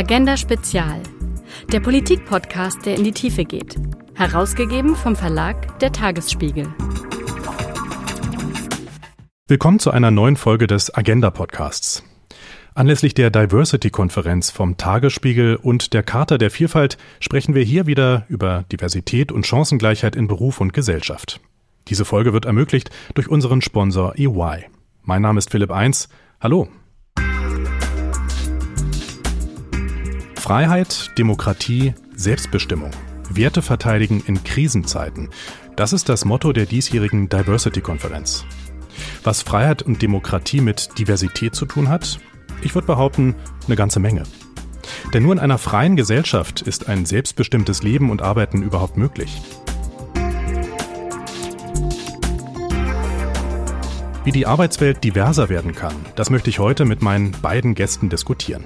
Agenda Spezial, der Politik-Podcast, der in die Tiefe geht. Herausgegeben vom Verlag Der Tagesspiegel. Willkommen zu einer neuen Folge des Agenda Podcasts. Anlässlich der Diversity-Konferenz vom Tagesspiegel und der Charta der Vielfalt sprechen wir hier wieder über Diversität und Chancengleichheit in Beruf und Gesellschaft. Diese Folge wird ermöglicht durch unseren Sponsor EY. Mein Name ist Philipp Eins. Hallo. Freiheit, Demokratie, Selbstbestimmung. Werte verteidigen in Krisenzeiten. Das ist das Motto der diesjährigen Diversity-Konferenz. Was Freiheit und Demokratie mit Diversität zu tun hat? Ich würde behaupten, eine ganze Menge. Denn nur in einer freien Gesellschaft ist ein selbstbestimmtes Leben und Arbeiten überhaupt möglich. Wie die Arbeitswelt diverser werden kann, das möchte ich heute mit meinen beiden Gästen diskutieren.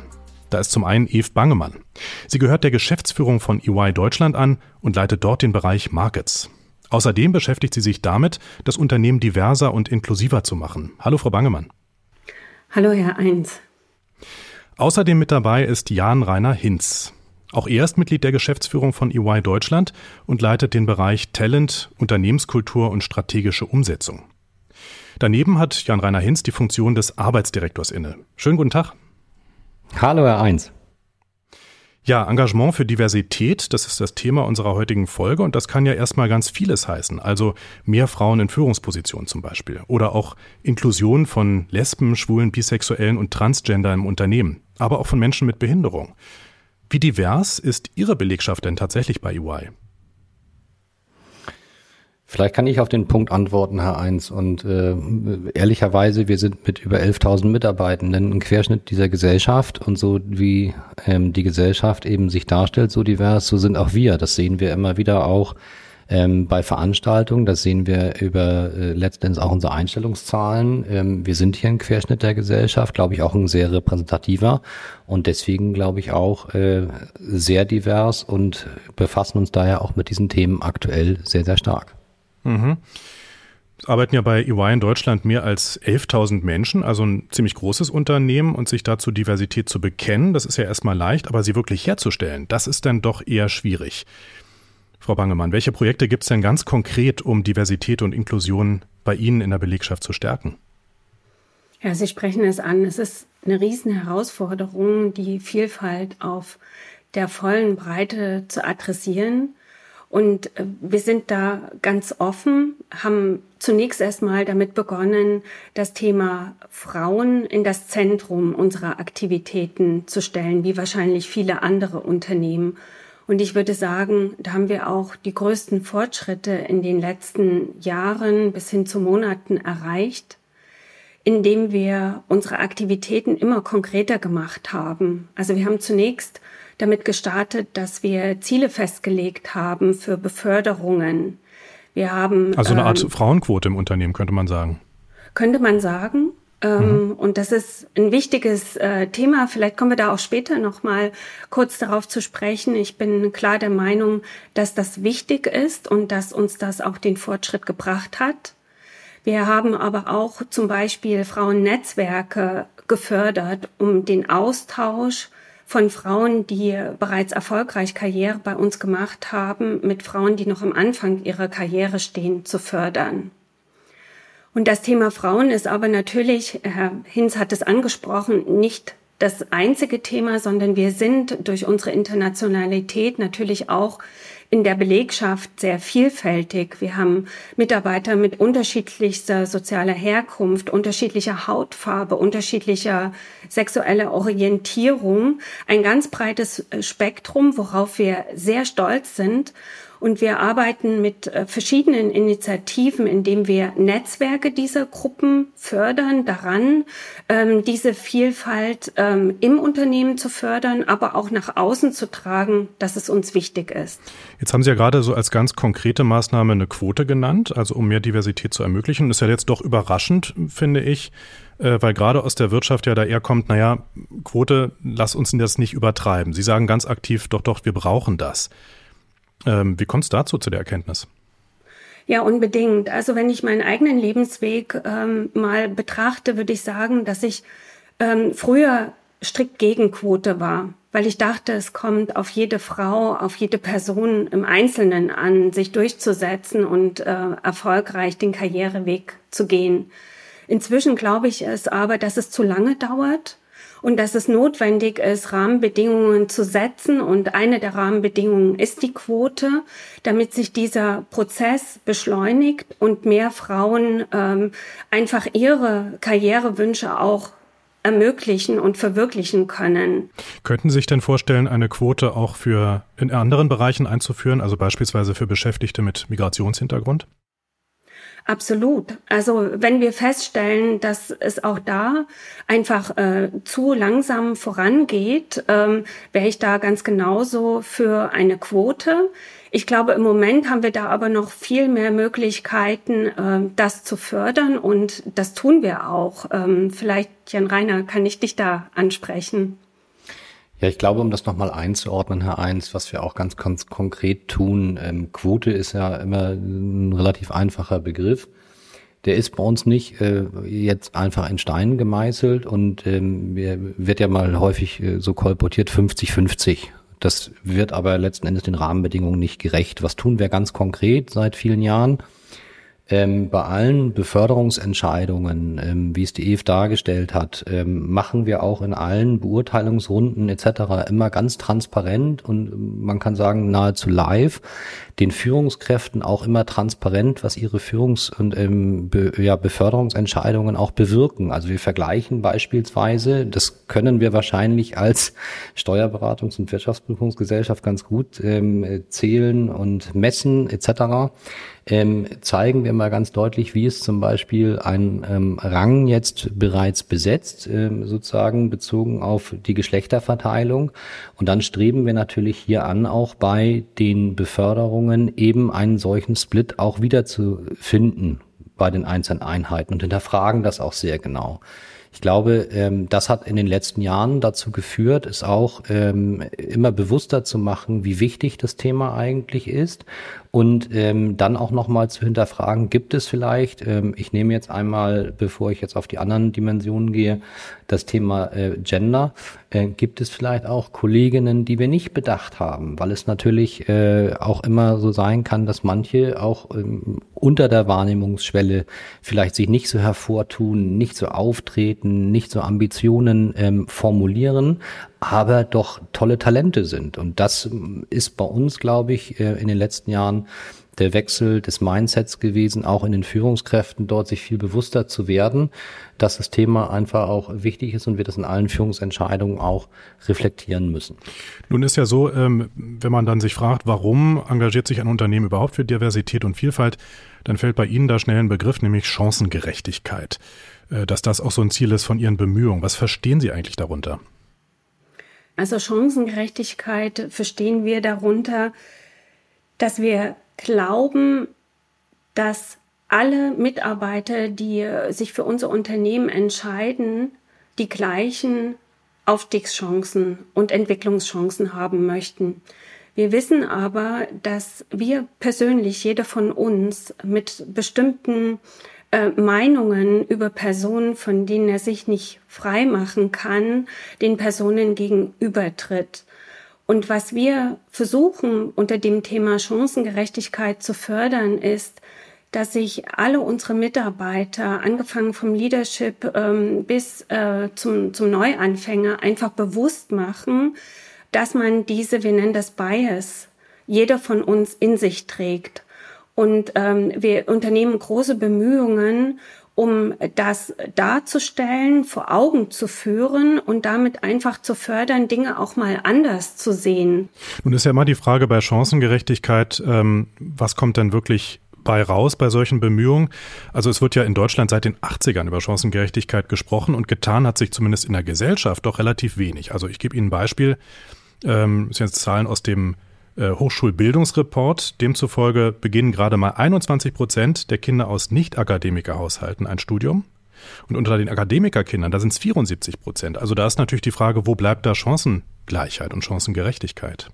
Da ist zum einen Eve Bangemann. Sie gehört der Geschäftsführung von EY Deutschland an und leitet dort den Bereich Markets. Außerdem beschäftigt sie sich damit, das Unternehmen diverser und inklusiver zu machen. Hallo, Frau Bangemann. Hallo, Herr Eins. Außerdem mit dabei ist Jan Rainer Hinz. Auch er ist Mitglied der Geschäftsführung von EY Deutschland und leitet den Bereich Talent, Unternehmenskultur und strategische Umsetzung. Daneben hat Jan Rainer Hinz die Funktion des Arbeitsdirektors inne. Schönen guten Tag. Hallo, Herr Eins. Ja, Engagement für Diversität, das ist das Thema unserer heutigen Folge und das kann ja erstmal ganz vieles heißen. Also mehr Frauen in Führungspositionen zum Beispiel oder auch Inklusion von Lesben, Schwulen, Bisexuellen und Transgender im Unternehmen, aber auch von Menschen mit Behinderung. Wie divers ist Ihre Belegschaft denn tatsächlich bei EY? Vielleicht kann ich auf den Punkt antworten, Herr Eins. Und äh, ehrlicherweise, wir sind mit über 11.000 Mitarbeitenden ein Querschnitt dieser Gesellschaft. Und so wie ähm, die Gesellschaft eben sich darstellt, so divers, so sind auch wir. Das sehen wir immer wieder auch ähm, bei Veranstaltungen. Das sehen wir über äh, letztendlich auch unsere Einstellungszahlen. Ähm, wir sind hier ein Querschnitt der Gesellschaft, glaube ich, auch ein sehr repräsentativer und deswegen, glaube ich, auch äh, sehr divers und befassen uns daher auch mit diesen Themen aktuell sehr, sehr stark. Mhm. Es arbeiten ja bei EY in Deutschland mehr als 11.000 Menschen, also ein ziemlich großes Unternehmen und sich dazu Diversität zu bekennen, das ist ja erstmal leicht, aber sie wirklich herzustellen, das ist dann doch eher schwierig. Frau Bangemann, welche Projekte gibt es denn ganz konkret, um Diversität und Inklusion bei Ihnen in der Belegschaft zu stärken? Ja, Sie sprechen es an. Es ist eine riesen Herausforderung, die Vielfalt auf der vollen Breite zu adressieren. Und äh, wir sind da ganz offen, haben zunächst erstmal damit begonnen, das Thema Frauen in das Zentrum unserer Aktivitäten zu stellen, wie wahrscheinlich viele andere Unternehmen. Und ich würde sagen, da haben wir auch die größten Fortschritte in den letzten Jahren bis hin zu Monaten erreicht, indem wir unsere Aktivitäten immer konkreter gemacht haben. Also wir haben zunächst damit gestartet, dass wir Ziele festgelegt haben für Beförderungen. Wir haben also eine Art ähm, Frauenquote im Unternehmen könnte man sagen. Könnte man sagen. Ähm, mhm. Und das ist ein wichtiges äh, Thema. Vielleicht kommen wir da auch später noch mal kurz darauf zu sprechen. Ich bin klar der Meinung, dass das wichtig ist und dass uns das auch den Fortschritt gebracht hat. Wir haben aber auch zum Beispiel Frauennetzwerke gefördert, um den Austausch von Frauen, die bereits erfolgreich Karriere bei uns gemacht haben, mit Frauen, die noch am Anfang ihrer Karriere stehen, zu fördern. Und das Thema Frauen ist aber natürlich, Herr Hinz hat es angesprochen, nicht das einzige Thema, sondern wir sind durch unsere Internationalität natürlich auch in der Belegschaft sehr vielfältig. Wir haben Mitarbeiter mit unterschiedlichster sozialer Herkunft, unterschiedlicher Hautfarbe, unterschiedlicher sexueller Orientierung. Ein ganz breites Spektrum, worauf wir sehr stolz sind. Und wir arbeiten mit äh, verschiedenen Initiativen, indem wir Netzwerke dieser Gruppen fördern, daran, ähm, diese Vielfalt ähm, im Unternehmen zu fördern, aber auch nach außen zu tragen, dass es uns wichtig ist. Jetzt haben Sie ja gerade so als ganz konkrete Maßnahme eine Quote genannt, also um mehr Diversität zu ermöglichen. Das ist ja jetzt doch überraschend, finde ich, äh, weil gerade aus der Wirtschaft ja da eher kommt, naja, Quote, lass uns das nicht übertreiben. Sie sagen ganz aktiv, doch, doch, wir brauchen das. Ähm, wie kommt es dazu, zu der Erkenntnis? Ja, unbedingt. Also wenn ich meinen eigenen Lebensweg ähm, mal betrachte, würde ich sagen, dass ich ähm, früher strikt gegen Quote war, weil ich dachte, es kommt auf jede Frau, auf jede Person im Einzelnen an, sich durchzusetzen und äh, erfolgreich den Karriereweg zu gehen. Inzwischen glaube ich es aber, dass es zu lange dauert und dass es notwendig ist, Rahmenbedingungen zu setzen. Und eine der Rahmenbedingungen ist die Quote, damit sich dieser Prozess beschleunigt und mehr Frauen ähm, einfach ihre Karrierewünsche auch ermöglichen und verwirklichen können. Könnten Sie sich denn vorstellen, eine Quote auch für in anderen Bereichen einzuführen, also beispielsweise für Beschäftigte mit Migrationshintergrund? Absolut. Also wenn wir feststellen, dass es auch da einfach äh, zu langsam vorangeht, ähm, wäre ich da ganz genauso für eine Quote. Ich glaube, im Moment haben wir da aber noch viel mehr Möglichkeiten, äh, das zu fördern und das tun wir auch. Ähm, vielleicht, Jan Reiner, kann ich dich da ansprechen? Ja, ich glaube, um das nochmal einzuordnen, Herr Eins, was wir auch ganz, ganz konkret tun, ähm, Quote ist ja immer ein relativ einfacher Begriff. Der ist bei uns nicht äh, jetzt einfach in Stein gemeißelt und ähm, wird ja mal häufig äh, so kolportiert 50-50. Das wird aber letzten Endes den Rahmenbedingungen nicht gerecht. Was tun wir ganz konkret seit vielen Jahren? Ähm, bei allen Beförderungsentscheidungen, ähm, wie es die EF dargestellt hat, ähm, machen wir auch in allen Beurteilungsrunden etc. immer ganz transparent und man kann sagen nahezu live den Führungskräften auch immer transparent, was ihre Führungs- und ähm, Be ja, Beförderungsentscheidungen auch bewirken. Also wir vergleichen beispielsweise, das können wir wahrscheinlich als Steuerberatungs- und Wirtschaftsprüfungsgesellschaft ganz gut ähm, zählen und messen etc ähm, zeigen wir mal ganz deutlich, wie es zum Beispiel ein ähm, Rang jetzt bereits besetzt, ähm, sozusagen bezogen auf die Geschlechterverteilung. Und dann streben wir natürlich hier an, auch bei den Beförderungen eben einen solchen Split auch wieder zu finden bei den einzelnen Einheiten und hinterfragen das auch sehr genau. Ich glaube, ähm, das hat in den letzten Jahren dazu geführt, es auch ähm, immer bewusster zu machen, wie wichtig das Thema eigentlich ist und ähm, dann auch nochmal zu hinterfragen, gibt es vielleicht, ähm, ich nehme jetzt einmal, bevor ich jetzt auf die anderen Dimensionen gehe, das Thema äh, Gender, äh, gibt es vielleicht auch Kolleginnen, die wir nicht bedacht haben, weil es natürlich äh, auch immer so sein kann, dass manche auch ähm, unter der Wahrnehmungsschwelle vielleicht sich nicht so hervortun, nicht so auftreten, nicht so Ambitionen ähm, formulieren, aber doch tolle Talente sind. Und das ist bei uns, glaube ich, äh, in den letzten Jahren der Wechsel des Mindsets gewesen, auch in den Führungskräften dort sich viel bewusster zu werden, dass das Thema einfach auch wichtig ist und wir das in allen Führungsentscheidungen auch reflektieren müssen. Nun ist ja so, ähm, wenn man dann sich fragt, warum engagiert sich ein Unternehmen überhaupt für Diversität und Vielfalt, dann fällt bei Ihnen da schnell ein Begriff, nämlich Chancengerechtigkeit. Äh, dass das auch so ein Ziel ist von Ihren Bemühungen. Was verstehen Sie eigentlich darunter? Also Chancengerechtigkeit verstehen wir darunter, dass wir glauben, dass alle Mitarbeiter, die sich für unser Unternehmen entscheiden, die gleichen Aufstiegschancen und Entwicklungschancen haben möchten. Wir wissen aber, dass wir persönlich, jeder von uns, mit bestimmten äh, Meinungen über Personen, von denen er sich nicht frei machen kann, den Personen gegenübertritt. Und was wir versuchen unter dem Thema Chancengerechtigkeit zu fördern, ist, dass sich alle unsere Mitarbeiter, angefangen vom Leadership ähm, bis äh, zum, zum Neuanfänger, einfach bewusst machen, dass man diese, wir nennen das Bias, jeder von uns in sich trägt. Und ähm, wir unternehmen große Bemühungen, um das darzustellen, vor Augen zu führen und damit einfach zu fördern, Dinge auch mal anders zu sehen. Nun ist ja immer die Frage bei Chancengerechtigkeit, ähm, was kommt denn wirklich bei raus bei solchen Bemühungen? Also es wird ja in Deutschland seit den 80ern über Chancengerechtigkeit gesprochen und getan hat sich zumindest in der Gesellschaft doch relativ wenig. Also ich gebe Ihnen ein Beispiel, ähm, das sind jetzt Zahlen aus dem Hochschulbildungsreport. Demzufolge beginnen gerade mal 21 Prozent der Kinder aus Nicht-Akademikerhaushalten ein Studium. Und unter den Akademikerkindern, da sind es 74 Prozent. Also da ist natürlich die Frage, wo bleibt da Chancengleichheit und Chancengerechtigkeit?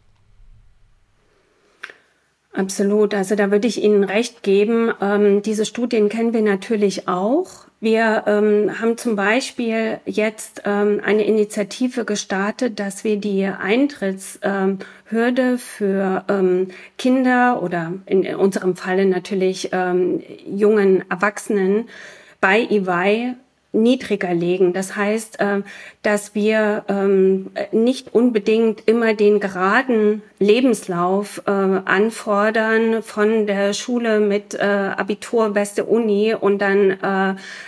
Absolut. Also da würde ich Ihnen recht geben. Ähm, diese Studien kennen wir natürlich auch. Wir ähm, haben zum Beispiel jetzt ähm, eine Initiative gestartet, dass wir die Eintrittshürde ähm, für ähm, Kinder oder in unserem Falle natürlich ähm, jungen Erwachsenen bei EY niedriger legen. Das heißt, äh, dass wir ähm, nicht unbedingt immer den geraden Lebenslauf äh, anfordern von der Schule mit äh, Abitur, beste Uni und dann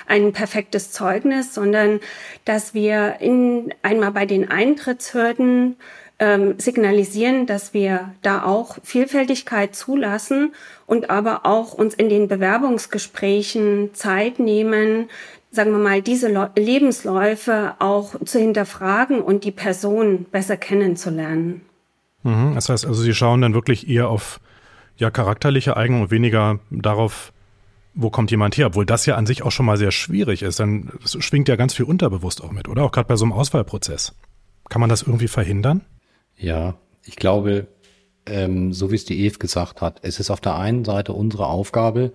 ein perfektes Zeugnis, sondern dass wir in, einmal bei den Eintrittshürden ähm, signalisieren, dass wir da auch Vielfältigkeit zulassen und aber auch uns in den Bewerbungsgesprächen Zeit nehmen, sagen wir mal, diese Le Lebensläufe auch zu hinterfragen und die Person besser kennenzulernen. Mhm, das heißt also, Sie schauen dann wirklich eher auf ja, charakterliche Eignung und weniger darauf, wo kommt jemand her, obwohl das ja an sich auch schon mal sehr schwierig ist. Dann schwingt ja ganz viel unterbewusst auch mit, oder? Auch gerade bei so einem Auswahlprozess. Kann man das irgendwie verhindern? Ja, ich glaube, ähm, so wie es die Eve gesagt hat, es ist auf der einen Seite unsere Aufgabe,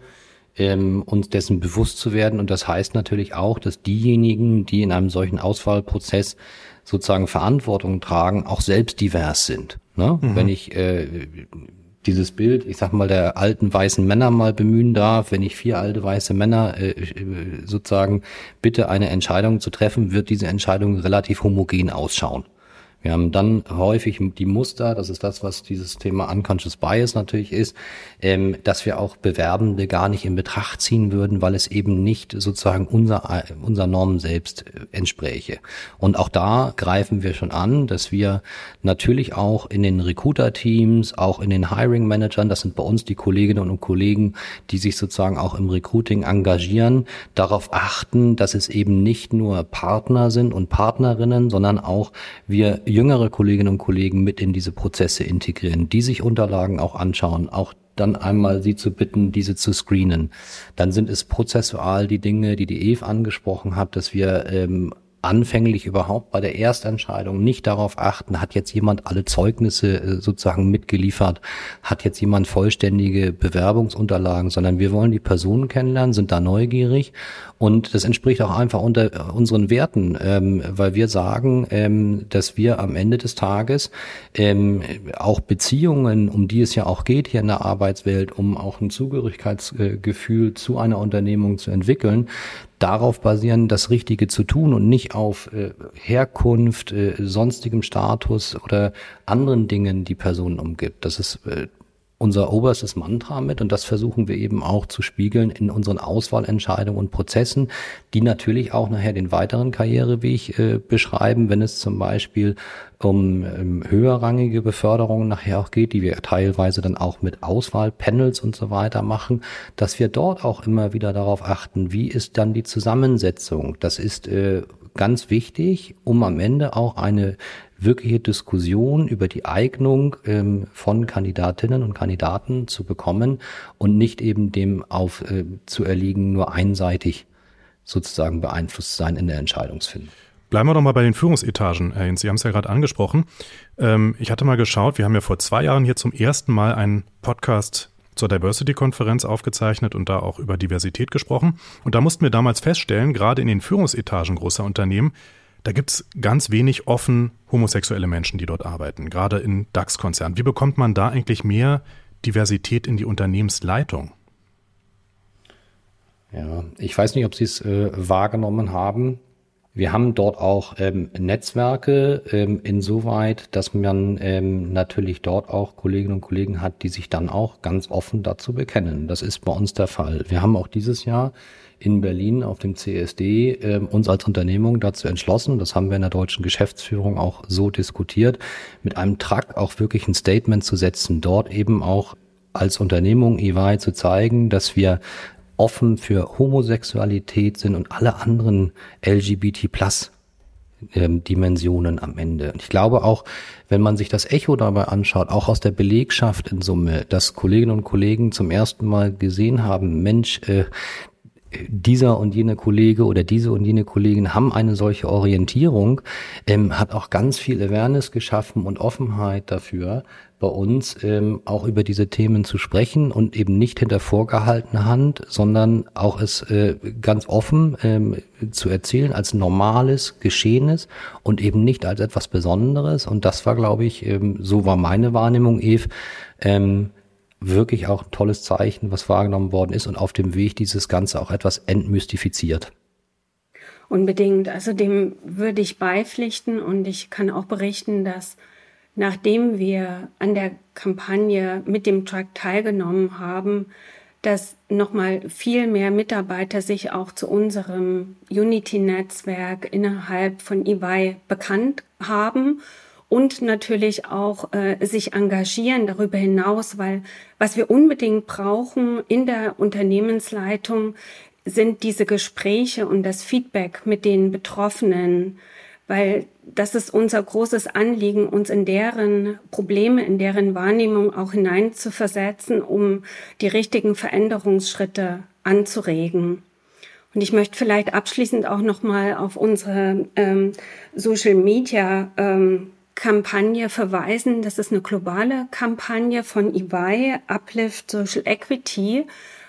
ähm, uns dessen bewusst zu werden. Und das heißt natürlich auch, dass diejenigen, die in einem solchen Auswahlprozess sozusagen Verantwortung tragen, auch selbst divers sind. Ne? Mhm. Wenn ich äh, dieses Bild, ich sag mal, der alten weißen Männer mal bemühen darf, wenn ich vier alte weiße Männer äh, sozusagen bitte eine Entscheidung zu treffen, wird diese Entscheidung relativ homogen ausschauen. Wir haben dann häufig die Muster, das ist das, was dieses Thema Unconscious Bias natürlich ist, ähm, dass wir auch Bewerbende gar nicht in Betracht ziehen würden, weil es eben nicht sozusagen unser, unser Normen selbst äh, entspräche. Und auch da greifen wir schon an, dass wir natürlich auch in den Recruiter-Teams, auch in den Hiring-Managern, das sind bei uns die Kolleginnen und Kollegen, die sich sozusagen auch im Recruiting engagieren, darauf achten, dass es eben nicht nur Partner sind und Partnerinnen, sondern auch wir jüngere Kolleginnen und Kollegen mit in diese Prozesse integrieren, die sich Unterlagen auch anschauen, auch dann einmal sie zu bitten, diese zu screenen. Dann sind es prozessual die Dinge, die die Eve angesprochen hat, dass wir ähm, anfänglich überhaupt bei der Erstentscheidung nicht darauf achten, hat jetzt jemand alle Zeugnisse äh, sozusagen mitgeliefert, hat jetzt jemand vollständige Bewerbungsunterlagen, sondern wir wollen die Personen kennenlernen, sind da neugierig. Und das entspricht auch einfach unter äh, unseren Werten, ähm, weil wir sagen, ähm, dass wir am Ende des Tages ähm, auch Beziehungen, um die es ja auch geht hier in der Arbeitswelt, um auch ein Zugehörigkeitsgefühl zu einer Unternehmung zu entwickeln, darauf basieren, das Richtige zu tun und nicht auf äh, Herkunft, äh, sonstigem Status oder anderen Dingen, die Personen umgibt. Das ist äh, unser oberstes Mantra mit und das versuchen wir eben auch zu spiegeln in unseren Auswahlentscheidungen und Prozessen, die natürlich auch nachher den weiteren Karriereweg äh, beschreiben, wenn es zum Beispiel um ähm, höherrangige Beförderungen nachher auch geht, die wir teilweise dann auch mit Auswahlpanels und so weiter machen, dass wir dort auch immer wieder darauf achten, wie ist dann die Zusammensetzung. Das ist äh, ganz wichtig, um am Ende auch eine wirkliche Diskussion über die Eignung ähm, von Kandidatinnen und Kandidaten zu bekommen und nicht eben dem auf äh, zu erliegen, nur einseitig sozusagen beeinflusst sein in der Entscheidungsfindung. Bleiben wir doch mal bei den Führungsetagen, Herr Hinz. Sie haben es ja gerade angesprochen. Ähm, ich hatte mal geschaut, wir haben ja vor zwei Jahren hier zum ersten Mal einen Podcast zur Diversity-Konferenz aufgezeichnet und da auch über Diversität gesprochen. Und da mussten wir damals feststellen, gerade in den Führungsetagen großer Unternehmen, da gibt es ganz wenig offen homosexuelle Menschen, die dort arbeiten, gerade in DAX-Konzernen. Wie bekommt man da eigentlich mehr Diversität in die Unternehmensleitung? Ja, ich weiß nicht, ob Sie es äh, wahrgenommen haben. Wir haben dort auch ähm, Netzwerke ähm, insoweit, dass man ähm, natürlich dort auch Kolleginnen und Kollegen hat, die sich dann auch ganz offen dazu bekennen. Das ist bei uns der Fall. Wir haben auch dieses Jahr in Berlin auf dem CSD äh, uns als Unternehmung dazu entschlossen, das haben wir in der deutschen Geschäftsführung auch so diskutiert, mit einem Track auch wirklich ein Statement zu setzen, dort eben auch als Unternehmung EY zu zeigen, dass wir offen für Homosexualität sind und alle anderen LGBT plus ähm, Dimensionen am Ende. Und ich glaube auch, wenn man sich das Echo dabei anschaut, auch aus der Belegschaft in Summe, dass Kolleginnen und Kollegen zum ersten Mal gesehen haben, Mensch, äh, dieser und jene Kollege oder diese und jene Kollegin haben eine solche Orientierung, ähm, hat auch ganz viel Awareness geschaffen und Offenheit dafür, bei uns ähm, auch über diese Themen zu sprechen und eben nicht hinter vorgehaltener Hand, sondern auch es äh, ganz offen ähm, zu erzählen als normales Geschehenes und eben nicht als etwas Besonderes. Und das war, glaube ich, ähm, so war meine Wahrnehmung, Eve, ähm, wirklich auch ein tolles Zeichen, was wahrgenommen worden ist und auf dem Weg dieses Ganze auch etwas entmystifiziert. Unbedingt. Also dem würde ich beipflichten und ich kann auch berichten, dass nachdem wir an der Kampagne mit dem Truck teilgenommen haben, dass nochmal viel mehr Mitarbeiter sich auch zu unserem Unity-Netzwerk innerhalb von EY bekannt haben und natürlich auch äh, sich engagieren darüber hinaus, weil was wir unbedingt brauchen in der Unternehmensleitung sind diese Gespräche und das Feedback mit den Betroffenen, weil das ist unser großes Anliegen, uns in deren Probleme, in deren Wahrnehmung auch hineinzuversetzen, um die richtigen Veränderungsschritte anzuregen. Und ich möchte vielleicht abschließend auch noch mal auf unsere ähm, Social Media ähm, Kampagne verweisen. Das ist eine globale Kampagne von EY, Uplift Social Equity,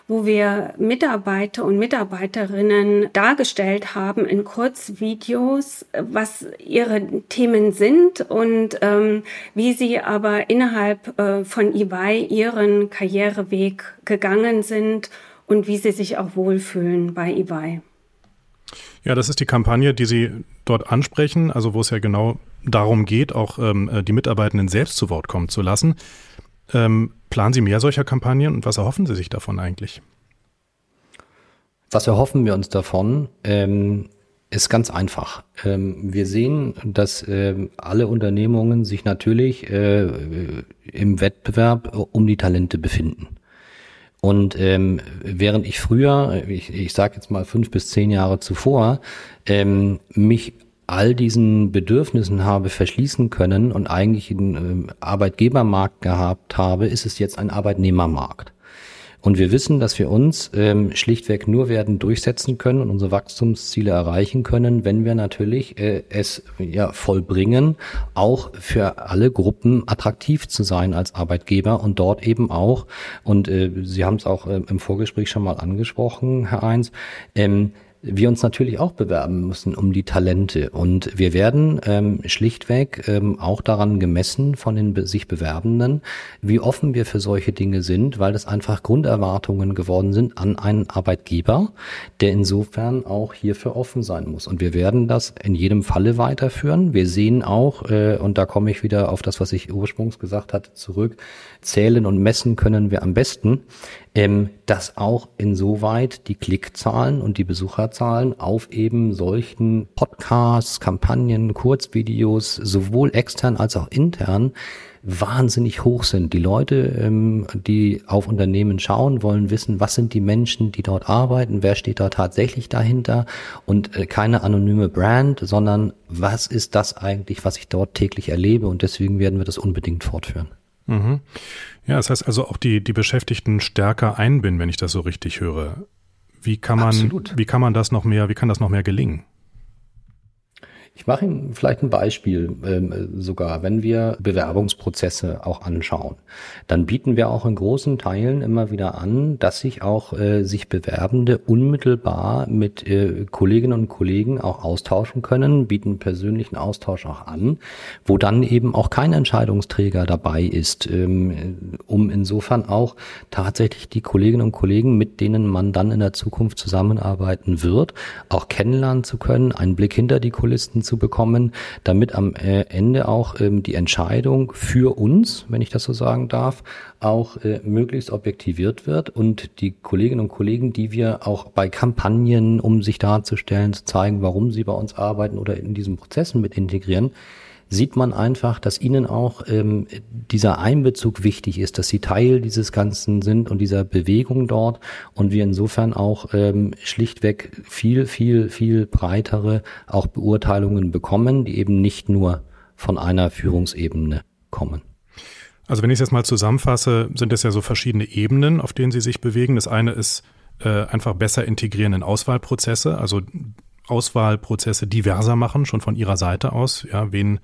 wo wir Mitarbeiter und Mitarbeiterinnen dargestellt haben in Kurzvideos, was ihre Themen sind und ähm, wie sie aber innerhalb äh, von EY ihren Karriereweg gegangen sind und wie sie sich auch wohlfühlen bei EY. Ja, das ist die Kampagne, die Sie dort ansprechen, also wo es ja genau darum geht, auch ähm, äh, die Mitarbeitenden selbst zu Wort kommen zu lassen. Ähm, planen Sie mehr solcher Kampagnen und was erhoffen Sie sich davon eigentlich? Was erhoffen wir uns davon? Ähm, ist ganz einfach. Ähm, wir sehen, dass ähm, alle Unternehmungen sich natürlich äh, im Wettbewerb um die Talente befinden. Und ähm, während ich früher, ich, ich sage jetzt mal fünf bis zehn Jahre zuvor, ähm, mich all diesen Bedürfnissen habe verschließen können und eigentlich einen äh, Arbeitgebermarkt gehabt habe, ist es jetzt ein Arbeitnehmermarkt. Und wir wissen, dass wir uns ähm, schlichtweg nur werden durchsetzen können und unsere Wachstumsziele erreichen können, wenn wir natürlich äh, es ja vollbringen, auch für alle Gruppen attraktiv zu sein als Arbeitgeber und dort eben auch, und äh, Sie haben es auch äh, im Vorgespräch schon mal angesprochen, Herr Eins, ähm, wir uns natürlich auch bewerben müssen um die Talente. Und wir werden ähm, schlichtweg ähm, auch daran gemessen von den sich Bewerbenden, wie offen wir für solche Dinge sind, weil das einfach Grunderwartungen geworden sind an einen Arbeitgeber, der insofern auch hierfür offen sein muss. Und wir werden das in jedem Falle weiterführen. Wir sehen auch, äh, und da komme ich wieder auf das, was ich ursprünglich gesagt hatte, zurück, zählen und messen können wir am besten, ähm, dass auch insoweit die Klickzahlen und die Besucherzahlen auf eben solchen Podcasts, Kampagnen, Kurzvideos, sowohl extern als auch intern, wahnsinnig hoch sind. Die Leute, ähm, die auf Unternehmen schauen, wollen wissen, was sind die Menschen, die dort arbeiten, wer steht da tatsächlich dahinter und äh, keine anonyme Brand, sondern was ist das eigentlich, was ich dort täglich erlebe und deswegen werden wir das unbedingt fortführen. Mhm. Ja, das heißt also auch die, die Beschäftigten stärker einbinden, wenn ich das so richtig höre. Wie kann man, Absolut. wie kann man das noch mehr, wie kann das noch mehr gelingen? Ich mache Ihnen vielleicht ein Beispiel ähm, sogar, wenn wir Bewerbungsprozesse auch anschauen, dann bieten wir auch in großen Teilen immer wieder an, dass sich auch äh, sich Bewerbende unmittelbar mit äh, Kolleginnen und Kollegen auch austauschen können, bieten persönlichen Austausch auch an, wo dann eben auch kein Entscheidungsträger dabei ist, ähm, um insofern auch tatsächlich die Kolleginnen und Kollegen, mit denen man dann in der Zukunft zusammenarbeiten wird, auch kennenlernen zu können, einen Blick hinter die Kulissen zu bekommen, damit am äh, Ende auch ähm, die Entscheidung für uns, wenn ich das so sagen darf, auch äh, möglichst objektiviert wird und die Kolleginnen und Kollegen, die wir auch bei Kampagnen, um sich darzustellen, zu zeigen, warum sie bei uns arbeiten oder in diesen Prozessen mit integrieren, sieht man einfach, dass ihnen auch ähm, dieser Einbezug wichtig ist, dass sie Teil dieses Ganzen sind und dieser Bewegung dort und wir insofern auch ähm, schlichtweg viel, viel, viel breitere auch Beurteilungen bekommen, die eben nicht nur von einer Führungsebene kommen. Also wenn ich es jetzt mal zusammenfasse, sind es ja so verschiedene Ebenen, auf denen Sie sich bewegen. Das eine ist äh, einfach besser integrieren in Auswahlprozesse, also Auswahlprozesse diverser machen, schon von Ihrer Seite aus. Ja, wen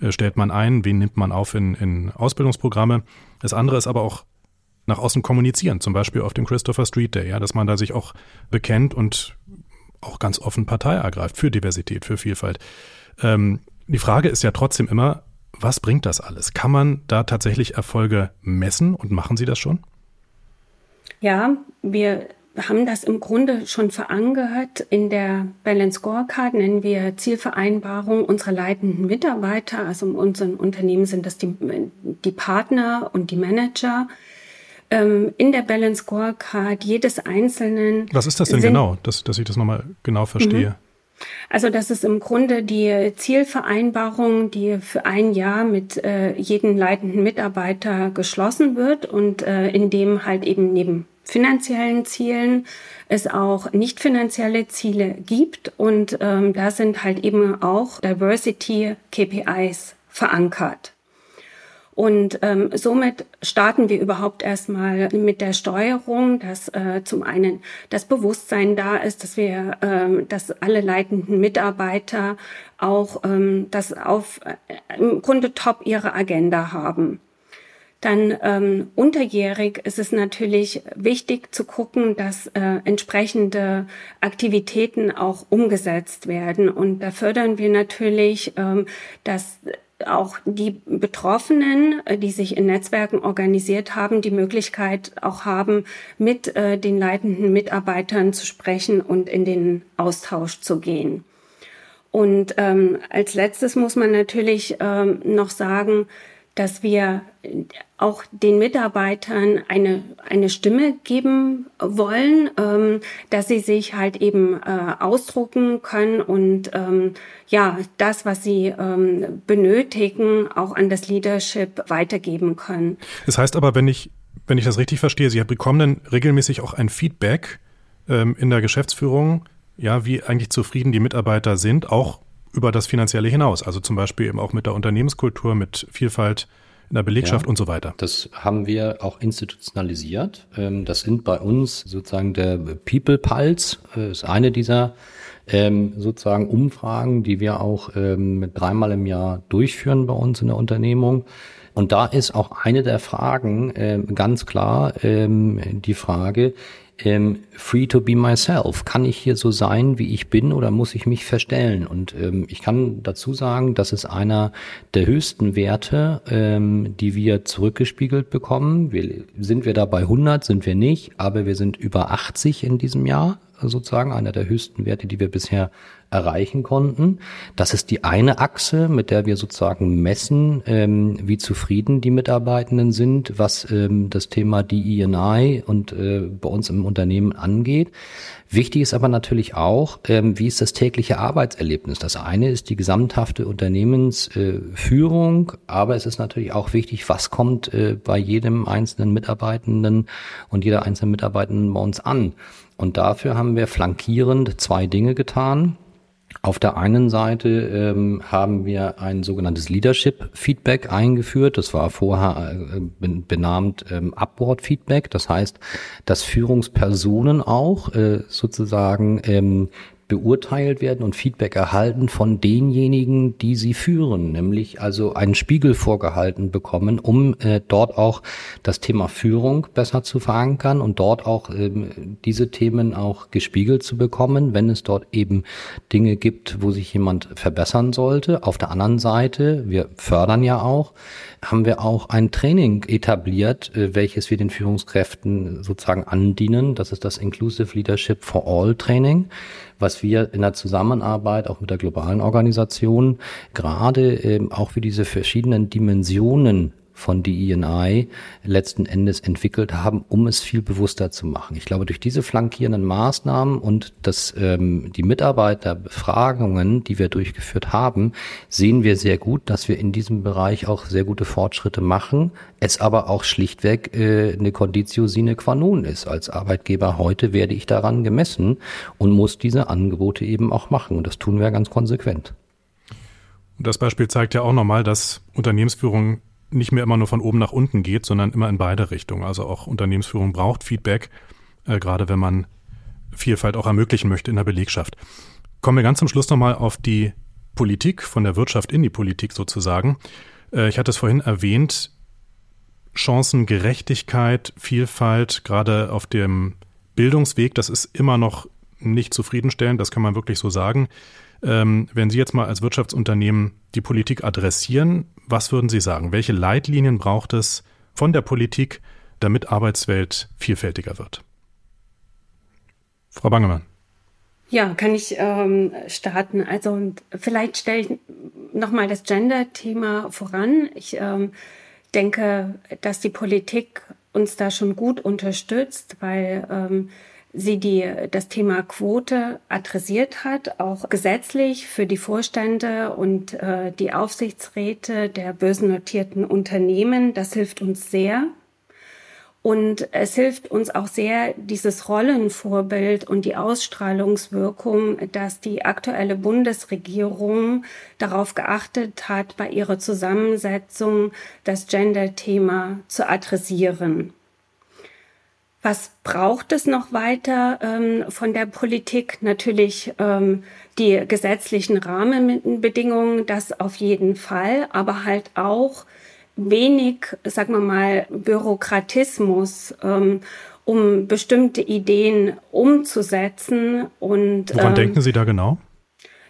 äh, stellt man ein, wen nimmt man auf in, in Ausbildungsprogramme. Das andere ist aber auch nach außen kommunizieren, zum Beispiel auf dem Christopher Street Day, ja, dass man da sich auch bekennt und auch ganz offen Partei ergreift für Diversität, für Vielfalt. Ähm, die Frage ist ja trotzdem immer, was bringt das alles? Kann man da tatsächlich Erfolge messen und machen Sie das schon? Ja, wir haben das im Grunde schon verankert. In der Balance Scorecard nennen wir Zielvereinbarung unserer leitenden Mitarbeiter. Also in unserem Unternehmen sind das die, die Partner und die Manager. Ähm, in der Balance Scorecard jedes Einzelnen. Was ist das denn genau, dass, dass ich das nochmal genau verstehe? Mhm. Also das ist im Grunde die Zielvereinbarung, die für ein Jahr mit äh, jedem leitenden Mitarbeiter geschlossen wird und äh, in dem halt eben neben finanziellen Zielen es auch nicht finanzielle Ziele gibt und ähm, da sind halt eben auch Diversity KPIs verankert. Und ähm, somit starten wir überhaupt erstmal mit der Steuerung, dass äh, zum einen das Bewusstsein da ist, dass wir, ähm, dass alle leitenden Mitarbeiter auch ähm, das auf äh, im Grunde top ihre Agenda haben. Dann ähm, unterjährig ist es natürlich wichtig zu gucken, dass äh, entsprechende Aktivitäten auch umgesetzt werden. Und da fördern wir natürlich, ähm, dass auch die Betroffenen, äh, die sich in Netzwerken organisiert haben, die Möglichkeit auch haben, mit äh, den leitenden Mitarbeitern zu sprechen und in den Austausch zu gehen. Und ähm, als letztes muss man natürlich ähm, noch sagen, dass wir auch den Mitarbeitern eine, eine Stimme geben wollen, ähm, dass sie sich halt eben äh, ausdrucken können und ähm, ja, das, was sie ähm, benötigen, auch an das Leadership weitergeben können. Das heißt aber, wenn ich, wenn ich das richtig verstehe, Sie bekommen dann regelmäßig auch ein Feedback ähm, in der Geschäftsführung, ja, wie eigentlich zufrieden die Mitarbeiter sind, auch über das Finanzielle hinaus. Also zum Beispiel eben auch mit der Unternehmenskultur, mit Vielfalt in der Belegschaft ja, und so weiter. Das haben wir auch institutionalisiert. Ähm, das sind bei uns sozusagen der People Pulse, äh, ist eine dieser ähm, sozusagen Umfragen, die wir auch ähm, dreimal im Jahr durchführen bei uns in der Unternehmung. Und da ist auch eine der Fragen ganz klar die Frage, ähm, free to be myself. Kann ich hier so sein, wie ich bin, oder muss ich mich verstellen? Und ähm, ich kann dazu sagen, das ist einer der höchsten Werte, ähm, die wir zurückgespiegelt bekommen. Wir, sind wir da bei 100, sind wir nicht, aber wir sind über 80 in diesem Jahr sozusagen, einer der höchsten Werte, die wir bisher erreichen konnten. Das ist die eine Achse, mit der wir sozusagen messen, ähm, wie zufrieden die Mitarbeitenden sind, was ähm, das Thema DEI und äh, bei uns im Unternehmen angeht. Wichtig ist aber natürlich auch, ähm, wie ist das tägliche Arbeitserlebnis. Das eine ist die gesamthafte Unternehmensführung, äh, aber es ist natürlich auch wichtig, was kommt äh, bei jedem einzelnen Mitarbeitenden und jeder einzelnen Mitarbeitenden bei uns an. Und dafür haben wir flankierend zwei Dinge getan. Auf der einen Seite ähm, haben wir ein sogenanntes Leadership Feedback eingeführt. Das war vorher äh, benannt ähm, Upward Feedback. Das heißt, dass Führungspersonen auch äh, sozusagen ähm, beurteilt werden und Feedback erhalten von denjenigen, die sie führen, nämlich also einen Spiegel vorgehalten bekommen, um äh, dort auch das Thema Führung besser zu verankern und dort auch ähm, diese Themen auch gespiegelt zu bekommen, wenn es dort eben Dinge gibt, wo sich jemand verbessern sollte. Auf der anderen Seite, wir fördern ja auch, haben wir auch ein Training etabliert, äh, welches wir den Führungskräften sozusagen andienen. Das ist das Inclusive Leadership for All Training, was wir in der Zusammenarbeit auch mit der globalen Organisation gerade ähm, auch für diese verschiedenen Dimensionen von DEI letzten Endes entwickelt haben, um es viel bewusster zu machen. Ich glaube, durch diese flankierenden Maßnahmen und das, ähm, die Mitarbeiterbefragungen, die wir durchgeführt haben, sehen wir sehr gut, dass wir in diesem Bereich auch sehr gute Fortschritte machen, es aber auch schlichtweg äh, eine Conditio sine qua non ist. Als Arbeitgeber heute werde ich daran gemessen und muss diese Angebote eben auch machen. Und das tun wir ganz konsequent. Und das Beispiel zeigt ja auch nochmal, dass Unternehmensführung nicht mehr immer nur von oben nach unten geht, sondern immer in beide Richtungen. Also auch Unternehmensführung braucht Feedback, äh, gerade wenn man Vielfalt auch ermöglichen möchte in der Belegschaft. Kommen wir ganz zum Schluss nochmal auf die Politik, von der Wirtschaft in die Politik sozusagen. Äh, ich hatte es vorhin erwähnt, Chancengerechtigkeit, Vielfalt, gerade auf dem Bildungsweg, das ist immer noch nicht zufriedenstellend, das kann man wirklich so sagen. Ähm, wenn Sie jetzt mal als Wirtschaftsunternehmen die Politik adressieren, was würden Sie sagen? Welche Leitlinien braucht es von der Politik, damit Arbeitswelt vielfältiger wird? Frau Bangemann. Ja, kann ich ähm, starten. Also vielleicht stelle ich nochmal das Gender-Thema voran. Ich ähm, denke, dass die Politik uns da schon gut unterstützt, weil ähm, sie die, das Thema Quote adressiert hat, auch gesetzlich für die Vorstände und äh, die Aufsichtsräte der börsennotierten Unternehmen. Das hilft uns sehr. Und es hilft uns auch sehr, dieses Rollenvorbild und die Ausstrahlungswirkung, dass die aktuelle Bundesregierung darauf geachtet hat, bei ihrer Zusammensetzung das Gender-Thema zu adressieren. Was braucht es noch weiter ähm, von der Politik? Natürlich ähm, die gesetzlichen Rahmenbedingungen, das auf jeden Fall, aber halt auch wenig, sagen wir mal, Bürokratismus, ähm, um bestimmte Ideen umzusetzen. Und, Woran ähm, denken Sie da genau?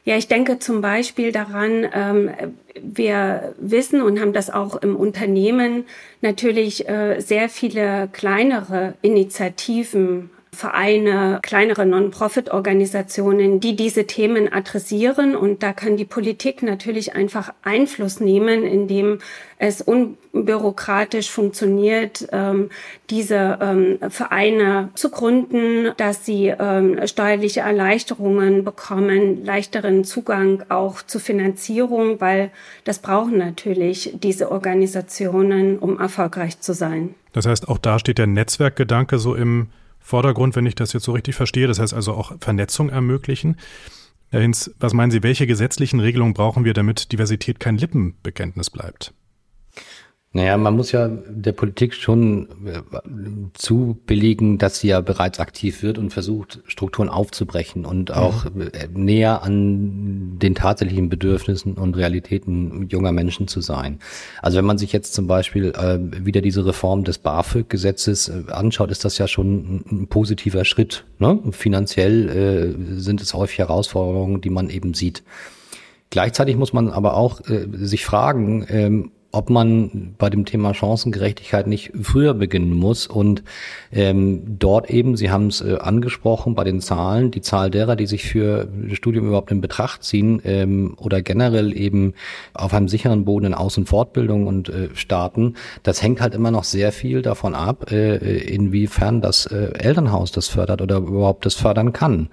Ja, ich denke zum Beispiel daran, ähm, wir wissen und haben das auch im Unternehmen natürlich äh, sehr viele kleinere Initiativen Vereine, kleinere Non-Profit-Organisationen, die diese Themen adressieren. Und da kann die Politik natürlich einfach Einfluss nehmen, indem es unbürokratisch funktioniert, ähm, diese ähm, Vereine zu gründen, dass sie ähm, steuerliche Erleichterungen bekommen, leichteren Zugang auch zu Finanzierung, weil das brauchen natürlich diese Organisationen, um erfolgreich zu sein. Das heißt, auch da steht der Netzwerkgedanke so im Vordergrund, wenn ich das jetzt so richtig verstehe. Das heißt also auch Vernetzung ermöglichen. Herr Hinz, was meinen Sie, welche gesetzlichen Regelungen brauchen wir, damit Diversität kein Lippenbekenntnis bleibt? Naja, man muss ja der Politik schon äh, zubilligen, dass sie ja bereits aktiv wird und versucht, Strukturen aufzubrechen und auch mhm. näher an den tatsächlichen Bedürfnissen und Realitäten junger Menschen zu sein. Also wenn man sich jetzt zum Beispiel äh, wieder diese Reform des BAföG-Gesetzes äh, anschaut, ist das ja schon ein, ein positiver Schritt. Ne? Finanziell äh, sind es häufig Herausforderungen, die man eben sieht. Gleichzeitig muss man aber auch äh, sich fragen, ähm, ob man bei dem Thema Chancengerechtigkeit nicht früher beginnen muss und ähm, dort eben, Sie haben es äh, angesprochen, bei den Zahlen, die Zahl derer, die sich für Studium überhaupt in Betracht ziehen ähm, oder generell eben auf einem sicheren Boden in Aus- und Fortbildung und äh, starten, das hängt halt immer noch sehr viel davon ab, äh, inwiefern das äh, Elternhaus das fördert oder überhaupt das fördern kann.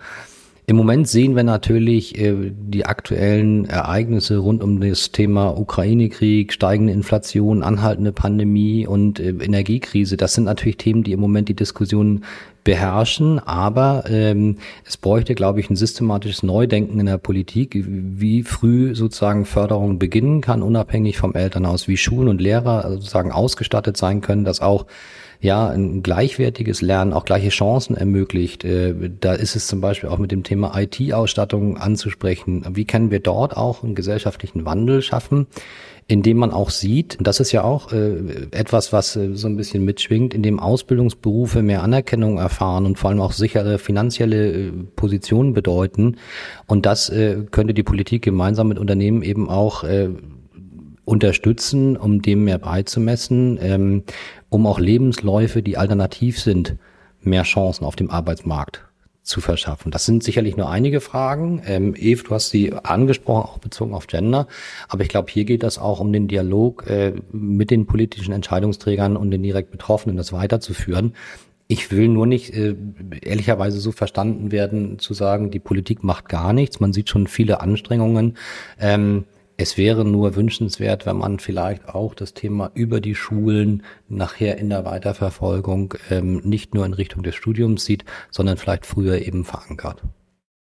Im Moment sehen wir natürlich äh, die aktuellen Ereignisse rund um das Thema Ukraine-Krieg, steigende Inflation, anhaltende Pandemie und äh, Energiekrise. Das sind natürlich Themen, die im Moment die Diskussion beherrschen, aber ähm, es bräuchte, glaube ich, ein systematisches Neudenken in der Politik, wie früh sozusagen Förderung beginnen kann, unabhängig vom Elternhaus, wie Schulen und Lehrer sozusagen ausgestattet sein können, dass auch ja ein gleichwertiges Lernen, auch gleiche Chancen ermöglicht. Äh, da ist es zum Beispiel auch mit dem Thema IT-Ausstattung anzusprechen. Wie können wir dort auch einen gesellschaftlichen Wandel schaffen? indem man auch sieht, das ist ja auch äh, etwas, was äh, so ein bisschen mitschwingt, indem Ausbildungsberufe mehr Anerkennung erfahren und vor allem auch sichere finanzielle Positionen bedeuten. Und das könnte die Politik gemeinsam mit Unternehmen eben auch unterstützen, um dem mehr beizumessen, ähm, um auch Lebensläufe, die alternativ sind, mehr Chancen auf dem Arbeitsmarkt zu verschaffen. Das sind sicherlich nur einige Fragen. Ähm, Eve, du hast sie angesprochen, auch bezogen auf Gender. Aber ich glaube, hier geht es auch um den Dialog äh, mit den politischen Entscheidungsträgern und den direkt Betroffenen, das weiterzuführen. Ich will nur nicht äh, ehrlicherweise so verstanden werden, zu sagen, die Politik macht gar nichts. Man sieht schon viele Anstrengungen. Ähm, es wäre nur wünschenswert, wenn man vielleicht auch das Thema über die Schulen nachher in der Weiterverfolgung ähm, nicht nur in Richtung des Studiums sieht, sondern vielleicht früher eben verankert.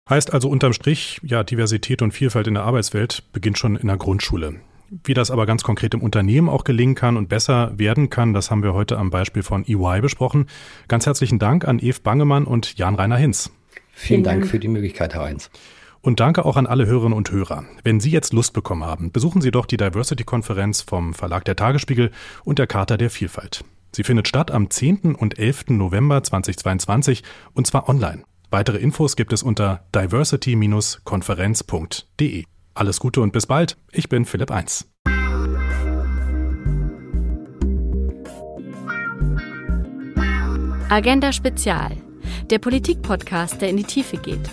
Heißt also unterm Strich, ja, Diversität und Vielfalt in der Arbeitswelt beginnt schon in der Grundschule. Wie das aber ganz konkret im Unternehmen auch gelingen kann und besser werden kann, das haben wir heute am Beispiel von EY besprochen. Ganz herzlichen Dank an Eve Bangemann und Jan-Rainer Hinz. Vielen Dank für die Möglichkeit, Herr Heinz. Und danke auch an alle Hörerinnen und Hörer. Wenn Sie jetzt Lust bekommen haben, besuchen Sie doch die Diversity-Konferenz vom Verlag der Tagesspiegel und der Charta der Vielfalt. Sie findet statt am 10. und 11. November 2022 und zwar online. Weitere Infos gibt es unter diversity-konferenz.de. Alles Gute und bis bald. Ich bin Philipp 1. Agenda Spezial, der Politik-Podcast, der in die Tiefe geht.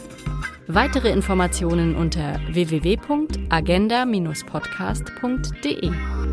Weitere Informationen unter www.agenda-podcast.de.